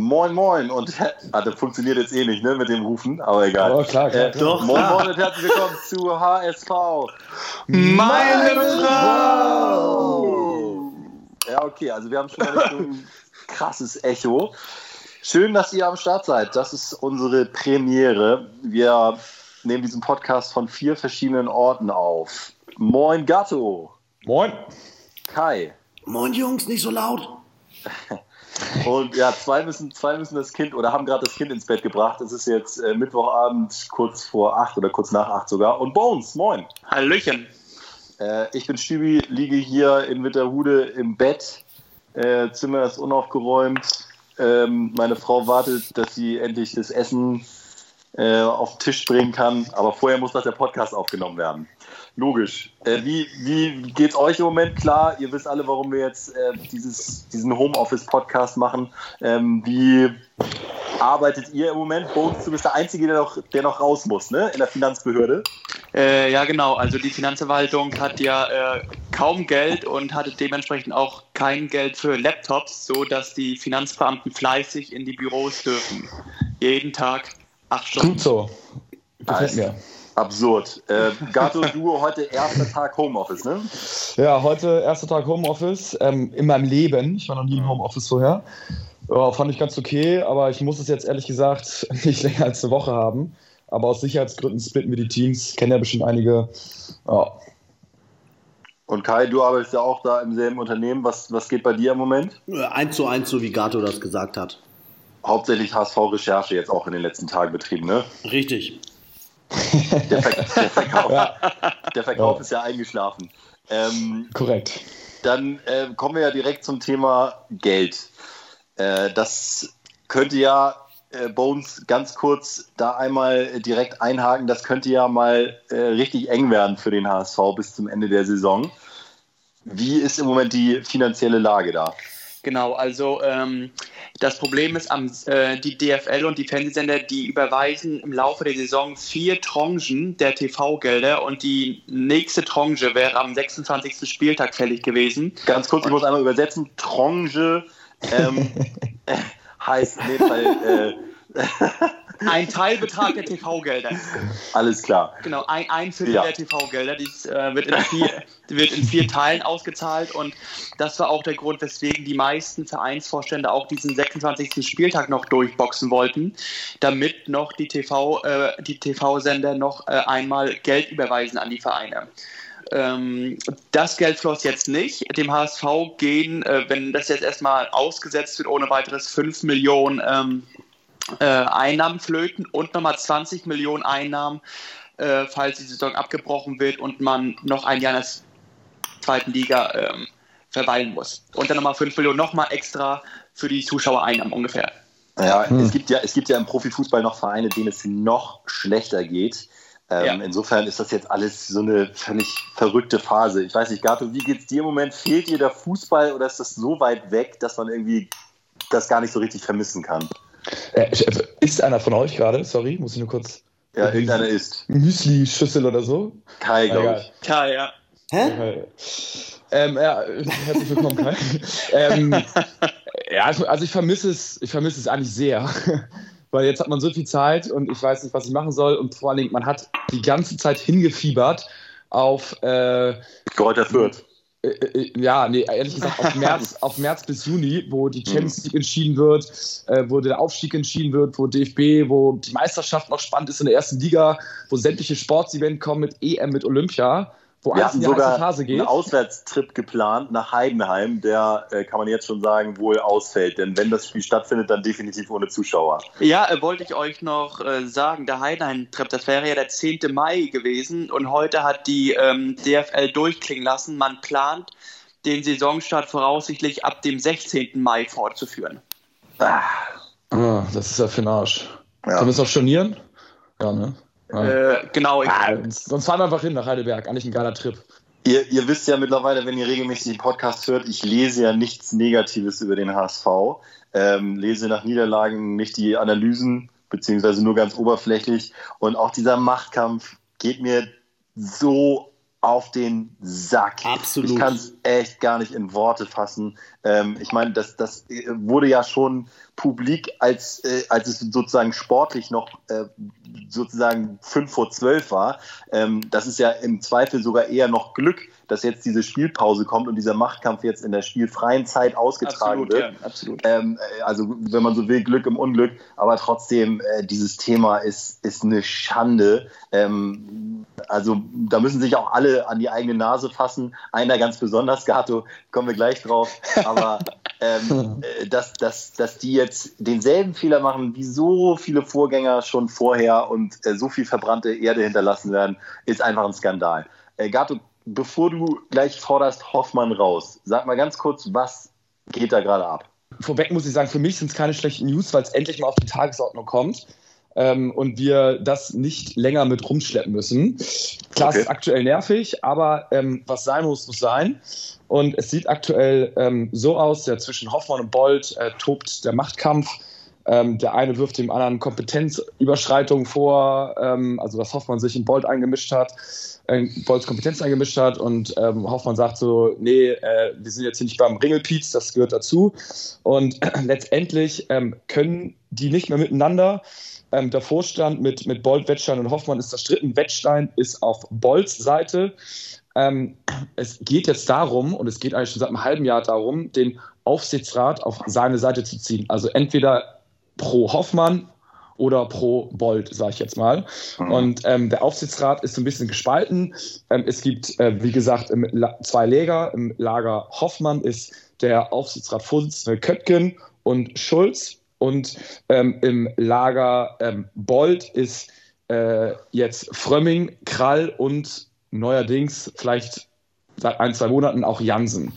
Moin, moin. Und ah, das funktioniert jetzt eh nicht, ne, mit dem Rufen, aber egal. Oh, klar, klar, klar. Doch, moin, moin und herzlich willkommen zu HSV. Meine Frau! Ja, okay, also wir haben schon ein krasses Echo. Schön, dass ihr am Start seid. Das ist unsere Premiere. Wir nehmen diesen Podcast von vier verschiedenen Orten auf. Moin, Gatto. Moin. Kai. Moin Jungs, nicht so laut. Und ja, zwei müssen, zwei müssen das Kind oder haben gerade das Kind ins Bett gebracht. Es ist jetzt äh, Mittwochabend, kurz vor acht oder kurz nach acht sogar. Und Bones, moin. Hallöchen. Äh, ich bin Stübi, liege hier in Witterhude im Bett. Äh, Zimmer ist unaufgeräumt. Ähm, meine Frau wartet, dass sie endlich das Essen äh, auf den Tisch bringen kann. Aber vorher muss noch der Podcast aufgenommen werden. Logisch. Äh, wie, wie geht's euch im Moment? Klar, ihr wisst alle, warum wir jetzt äh, dieses, diesen Homeoffice-Podcast machen. Ähm, wie arbeitet ihr im Moment? Bones, du bist der Einzige, der noch, der noch raus muss, ne? In der Finanzbehörde. Äh, ja, genau. Also die Finanzverwaltung hat ja äh, kaum Geld und hatte dementsprechend auch kein Geld für Laptops, so dass die Finanzbeamten fleißig in die Büros dürfen. Jeden Tag acht Stunden. Gut so. Gefällt mir. Absurd. Äh, Gato, du heute erster Tag Homeoffice, ne? Ja, heute erster Tag Homeoffice ähm, in meinem Leben. Ich war noch nie im Homeoffice vorher. Ja, fand ich ganz okay, aber ich muss es jetzt ehrlich gesagt nicht länger als eine Woche haben. Aber aus Sicherheitsgründen splitten wir die Teams. Kennen ja bestimmt einige. Ja. Und Kai, du arbeitest ja auch da im selben Unternehmen. Was, was geht bei dir im Moment? Eins zu eins, so wie Gato das gesagt hat. Hauptsächlich HSV-Recherche jetzt auch in den letzten Tagen betrieben, ne? Richtig. Der, Ver der Verkauf, Ja. der Verkauf Ja. ist ja eingeschlafen. Ähm, Korrekt. dann äh, kommen wir ja direkt zum Thema Geld. Äh, das könnte ja äh, Bones ganz kurz da einmal direkt einhaken. Das könnte ja mal äh, richtig eng werden für den HSV bis zum Ende der Saison. Wie ist im Moment die finanzielle Lage da? Genau, also ähm, das Problem ist, am, äh, die DFL und die Fernsehsender, die überweisen im Laufe der Saison vier Tranchen der TV-Gelder und die nächste Tranche wäre am 26. Spieltag fällig gewesen. Ganz kurz, ich muss einmal übersetzen. Tranche ähm, äh, heißt in dem Fall äh, Ein Teilbetrag der TV-Gelder. alles klar. Genau, ein, ein Viertel Ja. der TV-Gelder, dies äh, wird, in vier, wird in vier Teilen ausgezahlt und das war auch der Grund, weswegen die meisten Vereinsvorstände auch diesen 26. Spieltag noch durchboxen wollten, damit noch die TV, äh, die TV-Sender noch äh, einmal Geld überweisen an die Vereine. Ähm, das Geld floss jetzt nicht. Dem HSV gehen, äh, wenn das jetzt erstmal ausgesetzt wird, ohne weiteres 5 Millionen ähm, äh, Einnahmen flöten und nochmal 20 Millionen Einnahmen, äh, falls die Saison abgebrochen wird und man noch ein Jahr in der zweiten Liga ähm, verweilen muss. Und dann nochmal 5 Millionen nochmal extra für die Zuschauereinnahmen ungefähr. Ja, Hm. es, gibt ja, es gibt ja im Profifußball noch Vereine, denen es noch schlechter geht. Ähm, Ja. Insofern ist das jetzt alles so eine völlig verrückte Phase. Ich weiß nicht, Gato, wie geht's dir im Moment? Fehlt dir der Fußball oder ist das so weit weg, dass man irgendwie das gar nicht so richtig vermissen kann? Äh, ist einer von euch gerade? Sorry, muss ich nur kurz. Ja, irgendeiner ist. Müsli-Schüssel oder so? Kai, glaube ich. Ja, ja. Hä? Okay. Ähm, ja, herzlich willkommen, Kai. ähm, ja, also ich vermisse es, ich vermisse es eigentlich sehr. Weil jetzt hat man so viel Zeit und ich weiß nicht, was ich machen soll. Und vor allen Dingen, man hat die ganze Zeit hingefiebert auf, äh, Kräuter Fürth. Äh, äh, ja, nee, ehrlich gesagt, auf März, auf März bis Juni, wo die Champions League entschieden wird, äh, wo der Aufstieg entschieden wird, wo DFB, wo die Meisterschaft noch spannend ist in der ersten Liga, wo sämtliche Sportsevents kommen mit EM, mit Olympia, wo Wir hatten sogar Phase geht. einen Auswärtstrip geplant nach Heidenheim, der, äh, kann man jetzt schon sagen, wohl ausfällt. Denn wenn das Spiel stattfindet, dann definitiv ohne Zuschauer. Ja, äh, wollte ich euch noch äh, sagen, der Heidenheim-Trip, das wäre ja der 10. Mai gewesen und heute hat die ähm, DFL durchklingen lassen, man plant den Saisonstart voraussichtlich ab dem 16. Mai fortzuführen. Ah, Ah, das ist ja für den Arsch. Ja. Sollen wir es noch stornieren? Ja, ne? Ja. Äh, genau, ich, Ah, sonst fahren wir einfach hin nach Heidelberg. Eigentlich ein geiler Trip. Ihr, ihr wisst ja mittlerweile, wenn ihr regelmäßig den Podcast hört, ich lese ja nichts Negatives über den HSV. Ähm, lese nach Niederlagen nicht die Analysen, beziehungsweise nur ganz oberflächlich. Und auch dieser Machtkampf geht mir so auf den Sack. Absolut. Ich kann es echt gar nicht in Worte fassen. Ähm, ich meine, das, das wurde ja schon publik, als, äh, als es sozusagen sportlich noch äh, sozusagen 5 vor 12 war. Ähm, das ist ja im Zweifel sogar eher noch Glück, dass jetzt diese Spielpause kommt und dieser Machtkampf jetzt in der spielfreien Zeit ausgetragen Absolut, wird. ja, absolut. Ähm, äh, also wenn man so will, Glück im Unglück, aber trotzdem, äh, dieses Thema ist, ist eine Schande. Ähm, also da müssen sich auch alle an die eigene Nase fassen. Einer ganz besonders, Gato, kommen wir gleich drauf. Aber ähm, äh, dass, dass, dass die jetzt denselben Fehler machen wie so viele Vorgänger schon vorher und äh, so viel verbrannte Erde hinterlassen werden, ist einfach ein Skandal. Äh, Gato, bevor du gleich forderst Hoffmann raus, sag mal ganz kurz, was geht da gerade ab? Vorweg muss ich sagen, für mich sind es keine schlechten News, weil es endlich mal auf die Tagesordnung kommt. Ähm, und wir das nicht länger mit rumschleppen müssen. Klar, Okay. es ist aktuell nervig, aber ähm, was sein muss, muss sein. Und es sieht aktuell ähm, so aus, ja, zwischen Hoffmann und Bolt äh, tobt der Machtkampf. Ähm, der eine wirft dem anderen Kompetenzüberschreitung vor, ähm, also dass Hoffmann sich in Bolt eingemischt hat, äh, Bolts Kompetenz eingemischt hat und ähm, Hoffmann sagt so, nee, äh, wir sind jetzt hier nicht beim Ringelpiez, das gehört dazu. Und letztendlich ähm, können die nicht mehr miteinander. Ähm, der Vorstand mit, mit Bolt, Wettstein und Hoffmann ist zerstritten. Wettstein ist auf Bolts Seite. Ähm, es geht jetzt darum, und es geht eigentlich schon seit einem halben Jahr darum, den Aufsichtsrat auf seine Seite zu ziehen. Also entweder pro Hoffmann oder pro Bolt, sage ich jetzt mal. Und ähm, der Aufsichtsrat ist so ein bisschen gespalten. Ähm, es gibt, äh, wie gesagt, zwei Lager. Im Lager Hoffmann ist der Aufsichtsratsvorsitzende Köttgen und Schulz. Und ähm, im Lager ähm, Bolt ist äh, jetzt Frömming, Krall und neuerdings vielleicht seit ein, zwei Monaten auch Jansen.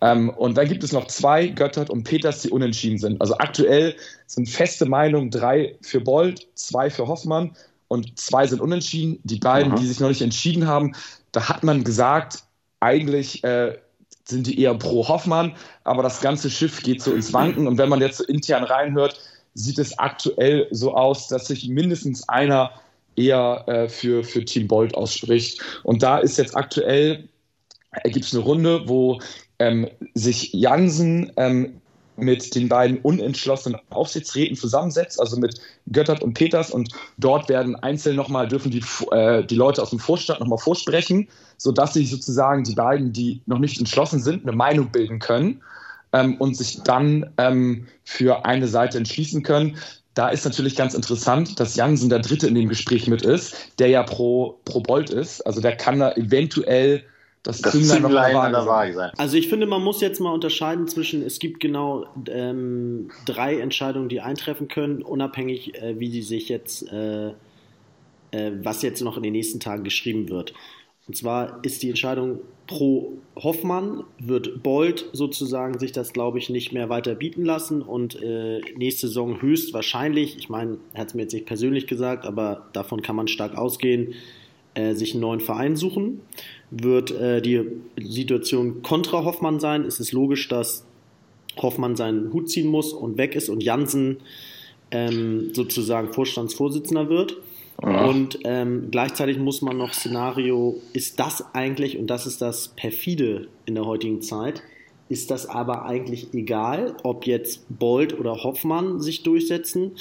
Ähm, und dann gibt es noch zwei, Göttert und Peters, die unentschieden sind. Also aktuell sind feste Meinungen drei für Bolt, zwei für Hoffmann und zwei sind unentschieden. Die beiden, Mhm. die sich noch nicht entschieden haben, da hat man gesagt, eigentlich äh, sind die eher pro Hoffmann, aber das ganze Schiff geht so ins Wanken. Und wenn man jetzt so intern reinhört, sieht es aktuell so aus, dass sich mindestens einer eher äh, für, für Team Bolt ausspricht. Und da ist jetzt aktuell, äh, gibt es eine Runde, wo ähm, sich Jansen ähm, mit den beiden unentschlossenen Aufsichtsräten zusammensetzt, also mit Göttert und Peters. Und dort werden einzeln nochmal, dürfen die, äh, die Leute aus dem Vorstand nochmal vorsprechen, sodass sich sozusagen die beiden, die noch nicht entschlossen sind, eine Meinung bilden können ähm, und sich dann ähm, für eine Seite entschließen können. Da ist natürlich ganz interessant, dass Jansen der Dritte in dem Gespräch mit ist, der ja pro, pro Bolt ist. Also der kann da eventuell das, Das Zünglein noch Zünglein an der Waage sein. Also ich finde, man muss jetzt mal unterscheiden zwischen, es gibt genau ähm, drei Entscheidungen, die eintreffen können, unabhängig, äh, wie sie sich jetzt, äh, äh, was jetzt noch in den nächsten Tagen geschrieben wird. Und zwar ist die Entscheidung pro Hoffmann, wird Bold sozusagen sich das, glaube ich, nicht mehr weiter bieten lassen und äh, nächste Saison höchstwahrscheinlich, ich meine, er hat es mir jetzt nicht persönlich gesagt, aber davon kann man stark ausgehen, äh, sich einen neuen Verein suchen. Wird äh, die Situation kontra Hoffmann sein, ist es logisch, dass Hoffmann seinen Hut ziehen muss und weg ist und Jansen ähm, sozusagen Vorstandsvorsitzender wird. Und ähm, gleichzeitig muss man noch Szenario, ist das eigentlich, und das ist das perfide in der heutigen Zeit, ist das aber eigentlich egal, ob jetzt Bold oder Hoffmann sich durchsetzen,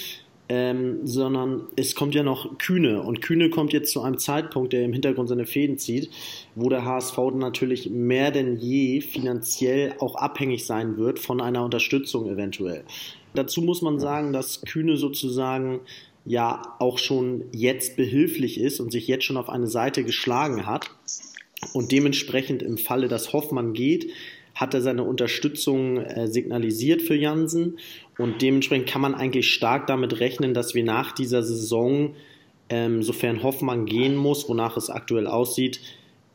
ähm, sondern es kommt ja noch Kühne. Und Kühne kommt jetzt zu einem Zeitpunkt, der im Hintergrund seine Fäden zieht, wo der HSV natürlich mehr denn je finanziell auch abhängig sein wird von einer Unterstützung eventuell. Dazu muss man sagen, dass Kühne sozusagen ja auch schon jetzt behilflich ist und sich jetzt schon auf eine Seite geschlagen hat und dementsprechend im Falle, dass Hoffmann geht, hat er seine Unterstützung äh, signalisiert für Jansen und dementsprechend kann man eigentlich stark damit rechnen, dass wir nach dieser Saison, ähm, sofern Hoffmann gehen muss, wonach es aktuell aussieht,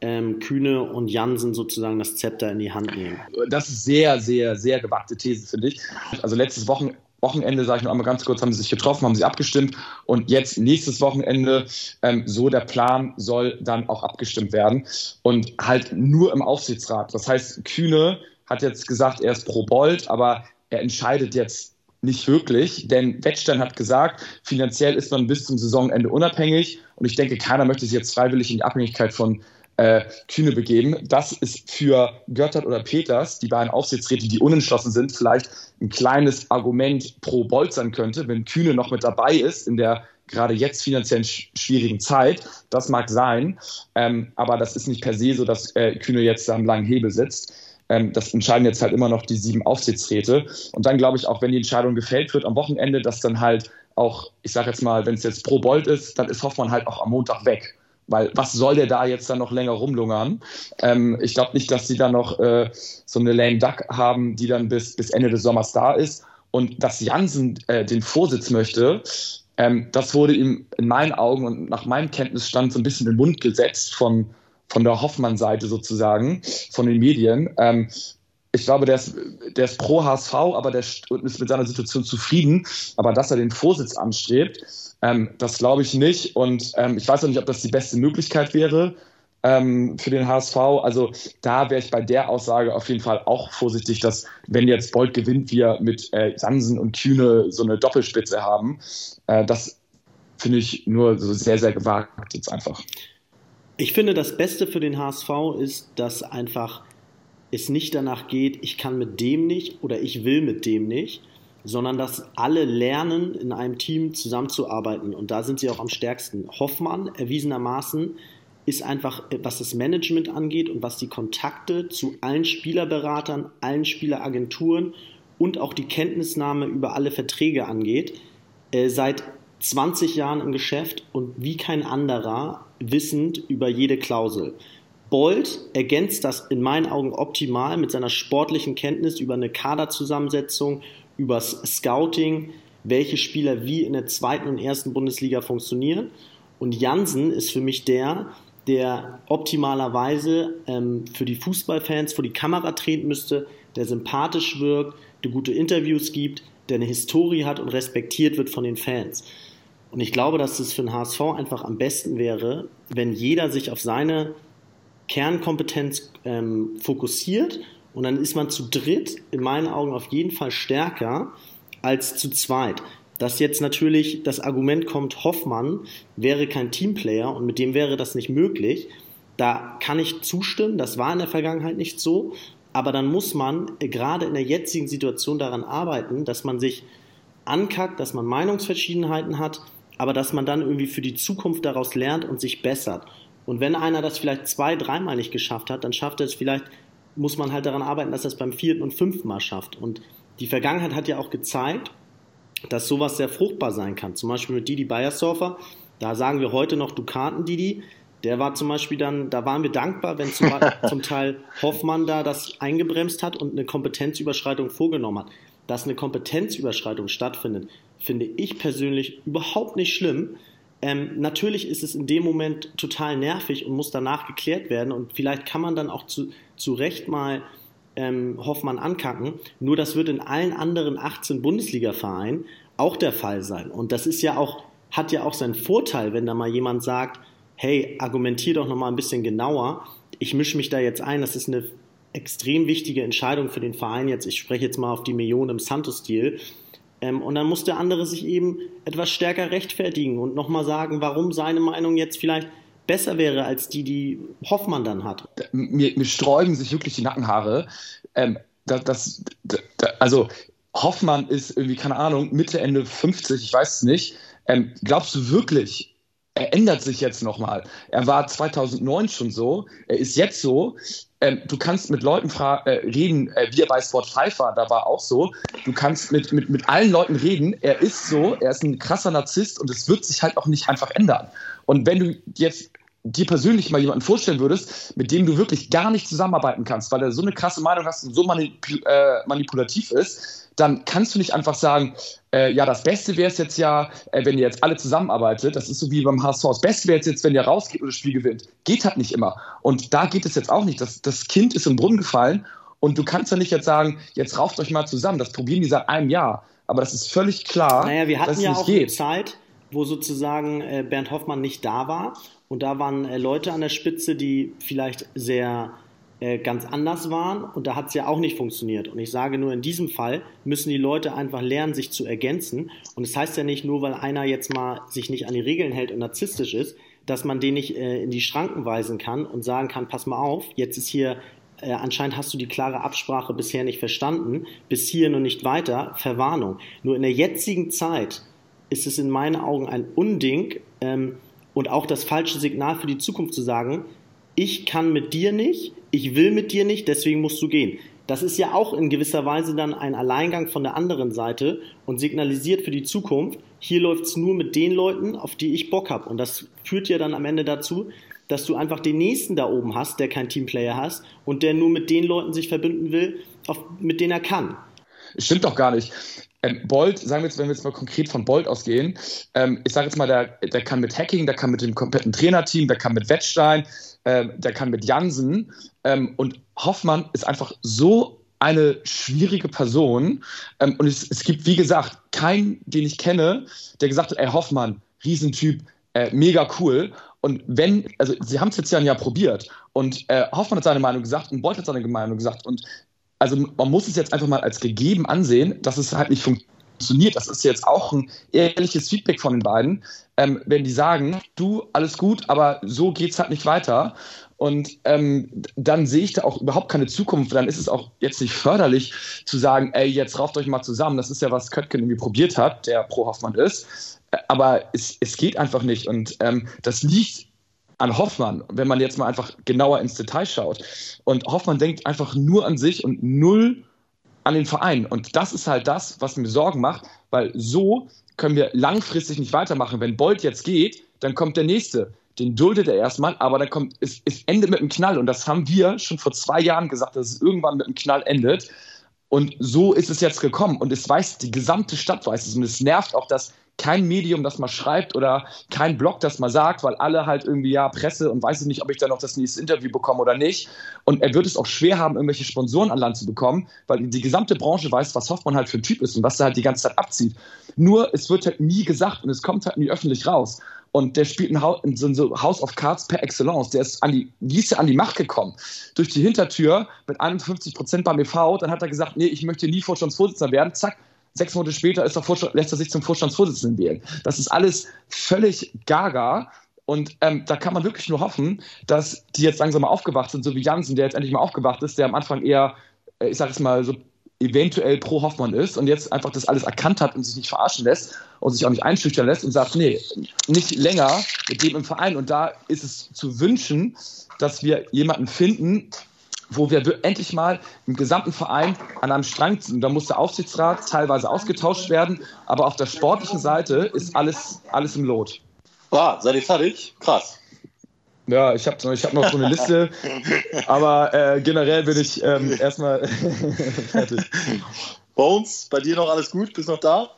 ähm, Kühne und Jansen sozusagen das Zepter in die Hand nehmen. Das ist sehr, sehr, sehr gewagte These, finde ich. Also letztes Wochen, Wochenende, sage ich noch einmal ganz kurz, haben sie sich getroffen, haben sie abgestimmt. Und jetzt nächstes Wochenende, ähm, so der Plan, soll dann auch abgestimmt werden. Und halt nur im Aufsichtsrat. Das heißt, Kühne hat jetzt gesagt, er ist pro Bold, aber er entscheidet jetzt nicht wirklich, denn Wettstein hat gesagt, finanziell ist man bis zum Saisonende unabhängig. Und ich denke, keiner möchte sich jetzt freiwillig in die Abhängigkeit von äh, Kühne begeben. Das ist für Göttert oder Peters, die beiden Aufsichtsräte, die unentschlossen sind, vielleicht ein kleines Argument pro Bolt sein könnte, wenn Kühne noch mit dabei ist in der gerade jetzt finanziell schwierigen Zeit. Das mag sein, ähm, aber das ist nicht per se so, dass äh, Kühne jetzt da am langen Hebel sitzt. Ähm, das entscheiden jetzt halt immer noch die sieben Aufsichtsräte. Und dann glaube ich auch, wenn die Entscheidung gefällt wird am Wochenende, dass dann halt auch, ich sage jetzt mal, wenn es jetzt pro Bolt ist, dann ist Hoffmann halt auch am Montag weg. Weil was soll der da jetzt dann noch länger rumlungern? Ähm, ich glaube nicht, dass sie dann noch äh, so eine Lame Duck haben, die dann bis, bis Ende des Sommers da ist. Und dass Jansen äh, den Vorsitz möchte, ähm, das wurde ihm in meinen Augen und nach meinem Kenntnisstand so ein bisschen in den Mund gesetzt von, von der Hoffmann-Seite sozusagen, von den Medien. Ähm, ich glaube, der ist, der ist pro HSV, aber der ist mit seiner Situation zufrieden. Aber dass er den Vorsitz anstrebt, ähm, das glaube ich nicht. Und ähm, ich weiß auch nicht, ob das die beste Möglichkeit wäre ähm, für den HSV. Also da wäre ich bei der Aussage auf jeden Fall auch vorsichtig, dass wenn jetzt Bolt gewinnt, wir mit äh, Sansen und Kühne so eine Doppelspitze haben. Äh, das finde ich nur so sehr, sehr gewagt jetzt einfach. Ich finde, das Beste für den HSV ist, dass einfach es nicht danach geht, ich kann mit dem nicht oder ich will mit dem nicht, sondern dass alle lernen, in einem Team zusammenzuarbeiten. Und da sind sie auch am stärksten. Hoffmann erwiesenermaßen ist einfach, was das Management angeht und was die Kontakte zu allen Spielerberatern, allen Spieleragenturen und auch die Kenntnisnahme über alle Verträge angeht, äh, seit 20 Jahren im Geschäft und wie kein anderer wissend über jede Klausel. Bolt ergänzt das in meinen Augen optimal mit seiner sportlichen Kenntnis über eine Kaderzusammensetzung, übers Scouting, welche Spieler wie in der zweiten und ersten Bundesliga funktionieren. Und Jansen ist für mich der, der optimalerweise ähm, für die Fußballfans vor die Kamera treten müsste, der sympathisch wirkt, der gute Interviews gibt, der eine Historie hat und respektiert wird von den Fans. Und ich glaube, dass es für den HSV einfach am besten wäre, wenn jeder sich auf seine Kernkompetenz ähm, fokussiert und dann ist man zu dritt in meinen Augen auf jeden Fall stärker als zu zweit. Dass jetzt natürlich das Argument kommt, Hoffmann wäre kein Teamplayer und mit dem wäre das nicht möglich, da kann ich zustimmen, das war in der Vergangenheit nicht so, aber dann muss man äh, gerade in der jetzigen Situation daran arbeiten, dass man sich ankackt, dass man Meinungsverschiedenheiten hat, aber dass man dann irgendwie für die Zukunft daraus lernt und sich bessert. Und wenn einer das vielleicht zwei, dreimal nicht geschafft hat, dann schafft er es vielleicht, muss man halt daran arbeiten, dass er es beim vierten und fünften Mal schafft. Und die Vergangenheit hat ja auch gezeigt, dass sowas sehr fruchtbar sein kann. Zum Beispiel mit Didi Beiersdorfer, da sagen wir heute noch Dukaten Didi. Der war zum Beispiel dann, da waren wir dankbar, wenn zum, zum Teil Hoffmann da das eingebremst hat und eine Kompetenzüberschreitung vorgenommen hat. Dass eine Kompetenzüberschreitung stattfindet, finde ich persönlich überhaupt nicht schlimm. Ähm, natürlich ist es in dem Moment total nervig und muss danach geklärt werden und vielleicht kann man dann auch zu, zu Recht mal ähm, Hoffmann ankacken. Nur das wird in allen anderen 18 Bundesliga-Vereinen auch der Fall sein. Und das ist ja auch, hat ja auch seinen Vorteil, wenn da mal jemand sagt, hey, argumentier doch noch mal ein bisschen genauer. Ich mische mich da jetzt ein. Das ist eine extrem wichtige Entscheidung für den Verein jetzt. Ich spreche jetzt mal auf die Millionen im Santos-Stil. Ähm, und dann muss der andere sich eben etwas stärker rechtfertigen und nochmal sagen, warum seine Meinung jetzt vielleicht besser wäre als die, die Hoffmann dann hat. Mir, mir sträuben sich wirklich die Nackenhaare. Ähm, das, das, das, also Hoffmann ist irgendwie, keine Ahnung, Mitte, Ende 50, ich weiß es nicht. Ähm, glaubst du wirklich, er ändert sich jetzt nochmal? Er war 2009 schon so, er ist jetzt so ähm, du kannst mit Leuten äh, reden, äh, wie er bei Sport 5 war, da war auch so. Du kannst mit, mit, mit allen Leuten reden. Er ist so, er ist ein krasser Narzisst und es wird sich halt auch nicht einfach ändern. Und wenn du jetzt dir persönlich mal jemanden vorstellen würdest, mit dem du wirklich gar nicht zusammenarbeiten kannst, weil er so eine krasse Meinung hast und so manipul äh, manipulativ ist, dann kannst du nicht einfach sagen, äh, ja, das Beste wäre es jetzt ja, äh, wenn ihr jetzt alle zusammenarbeitet. Das ist so wie beim HSV. Das Beste wäre jetzt, wenn ihr rausgeht und das Spiel gewinnt. Geht halt nicht immer. Und da geht es jetzt auch nicht. Das, das Kind ist im Brunnen gefallen und du kannst ja nicht jetzt sagen, jetzt rauft euch mal zusammen. Das probieren die seit einem Jahr. Aber das ist völlig klar. Naja, wir hatten ja auch geht. eine Zeit, wo sozusagen äh, Bernd Hoffmann nicht da war. Und da waren äh, Leute an der Spitze, die vielleicht sehr äh, ganz anders waren und da hat es ja auch nicht funktioniert. Und ich sage nur, in diesem Fall müssen die Leute einfach lernen, sich zu ergänzen. Und es das heißt ja nicht nur, weil einer jetzt mal sich nicht an die Regeln hält und narzisstisch ist, dass man den nicht äh, in die Schranken weisen kann und sagen kann, pass mal auf, jetzt ist hier äh, anscheinend hast du die klare Absprache bisher nicht verstanden, bis hierhin und nicht weiter, Verwarnung. Nur in der jetzigen Zeit ist es in meinen Augen ein Unding ähm, und auch das falsche Signal für die Zukunft zu sagen, ich kann mit dir nicht, ich will mit dir nicht, deswegen musst du gehen. Das ist ja auch in gewisser Weise dann ein Alleingang von der anderen Seite und signalisiert für die Zukunft, hier läuft es nur mit den Leuten, auf die ich Bock habe. Und das führt ja dann am Ende dazu, dass du einfach den nächsten da oben hast, der kein Teamplayer hast und der nur mit den Leuten sich verbinden will, auf, mit denen er kann. Stimmt doch gar nicht. Ähm, Bolt, sagen wir jetzt, wenn wir jetzt mal konkret von Bolt ausgehen, ähm, ich sage jetzt mal, der, der kann mit Hacking, der kann mit dem kompletten Trainerteam, der kann mit Wettstein, äh, der kann mit Jansen ähm, und Hoffmann ist einfach so eine schwierige Person ähm, und es, es gibt, wie gesagt, keinen, den ich kenne, der gesagt hat, ey Hoffmann, Riesentyp, äh, mega cool. Und wenn, also sie haben es jetzt ja ein Jahr probiert und äh, Hoffmann hat seine Meinung gesagt und Bolt hat seine Meinung gesagt und also man muss es jetzt einfach mal als gegeben ansehen, dass es halt nicht funktioniert. Das ist jetzt auch ein ehrliches Feedback von den beiden, ähm, wenn die sagen, du, alles gut, aber so geht es halt nicht weiter. Und ähm, dann sehe ich da auch überhaupt keine Zukunft. Dann ist es auch jetzt nicht förderlich zu sagen, ey, jetzt rauft euch mal zusammen. Das ist ja, was Köttgen irgendwie probiert hat, der pro Hoffmann ist. Äh, aber es, es geht einfach nicht. Und ähm, das liegt an Hoffmann, wenn man jetzt mal einfach genauer ins Detail schaut. Und Hoffmann denkt einfach nur an sich und null an den Verein. Und das ist halt das, was mir Sorgen macht, weil so können wir langfristig nicht weitermachen. Wenn Bolt jetzt geht, dann kommt der nächste. Den duldet er erstmal, aber dann kommt, es, es endet mit einem Knall. Und das haben wir schon vor zwei Jahren gesagt, dass es irgendwann mit einem Knall endet. Und so ist es jetzt gekommen. Und es weiß, die gesamte Stadt weiß es. Und es nervt auch, dass kein Medium das mal schreibt oder kein Blog das mal sagt, weil alle halt irgendwie, ja, Presse und weiß ich nicht, ob ich da noch das nächste Interview bekomme oder nicht. Und er wird es auch schwer haben, irgendwelche Sponsoren an Land zu bekommen, weil die gesamte Branche weiß, was Hoffmann halt für ein Typ ist und was er halt die ganze Zeit abzieht. Nur, es wird halt nie gesagt und es kommt halt nie öffentlich raus. Und der spielt ein so ein House of Cards per Excellence. Der ist an die, wie ist er an die Macht gekommen? Durch die Hintertür mit 51 Prozent beim EV. Dann hat er gesagt, nee, ich möchte nie Vorstandsvorsitzender werden. Zack, sechs Monate später er lässt er sich zum Vorstandsvorsitzenden wählen. Das ist alles völlig gaga. Und ähm, da kann man wirklich nur hoffen, dass die jetzt langsam mal aufgewacht sind, so wie Jansen, der jetzt endlich mal aufgewacht ist, der am Anfang eher, äh, ich sag es mal, so eventuell pro Hoffmann ist und jetzt einfach das alles erkannt hat und sich nicht verarschen lässt und sich auch nicht einschüchtern lässt und sagt, nee, nicht länger mit dem im Verein. Und da ist es zu wünschen, dass wir jemanden finden, wo wir endlich mal im gesamten Verein an einem Strang sind. Da muss der Aufsichtsrat teilweise ausgetauscht werden, aber auf der sportlichen Seite ist alles, alles im Lot. Ah, seid ihr fertig? Krass. Ja, ich habe ich hab noch so eine Liste, aber äh, generell bin ich ähm, erstmal fertig. Bones, bei dir noch alles gut? Bist noch da?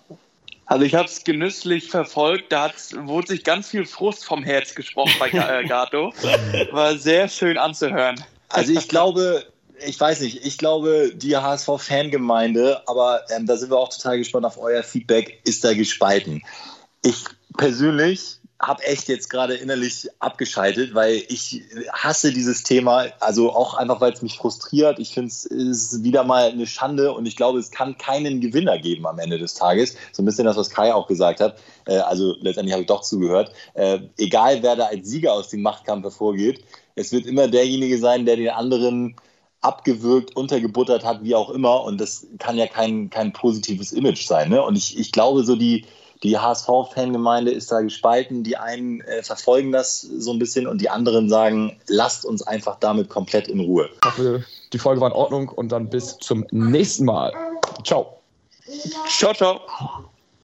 Also ich habe es genüsslich verfolgt, da wurde sich ganz viel Frust vom Herz gesprochen bei äh, Gato. War sehr schön anzuhören. Also ich glaube, ich weiß nicht, ich glaube, die HSV-Fangemeinde, aber ähm, da sind wir auch total gespannt auf euer Feedback, ist da gespalten. Ich persönlich habe echt jetzt gerade innerlich abgeschaltet, weil ich hasse dieses Thema, also auch einfach, weil es mich frustriert. Ich finde es ist wieder mal eine Schande und ich glaube, es kann keinen Gewinner geben am Ende des Tages. So ein bisschen das, was Kai auch gesagt hat. Äh, also letztendlich habe ich doch zugehört. Äh, egal, wer da als Sieger aus dem Machtkampf hervorgeht, es wird immer derjenige sein, der den anderen abgewürgt, untergebuttert hat, wie auch immer. Und das kann ja kein, kein positives Image sein. Ne? Und ich, ich glaube, so die, die HSV-Fangemeinde ist da gespalten. Die einen äh, verfolgen das so ein bisschen und die anderen sagen, lasst uns einfach damit komplett in Ruhe. Ich hoffe, die Folge war in Ordnung und dann bis zum nächsten Mal. Ciao. Ciao, ciao.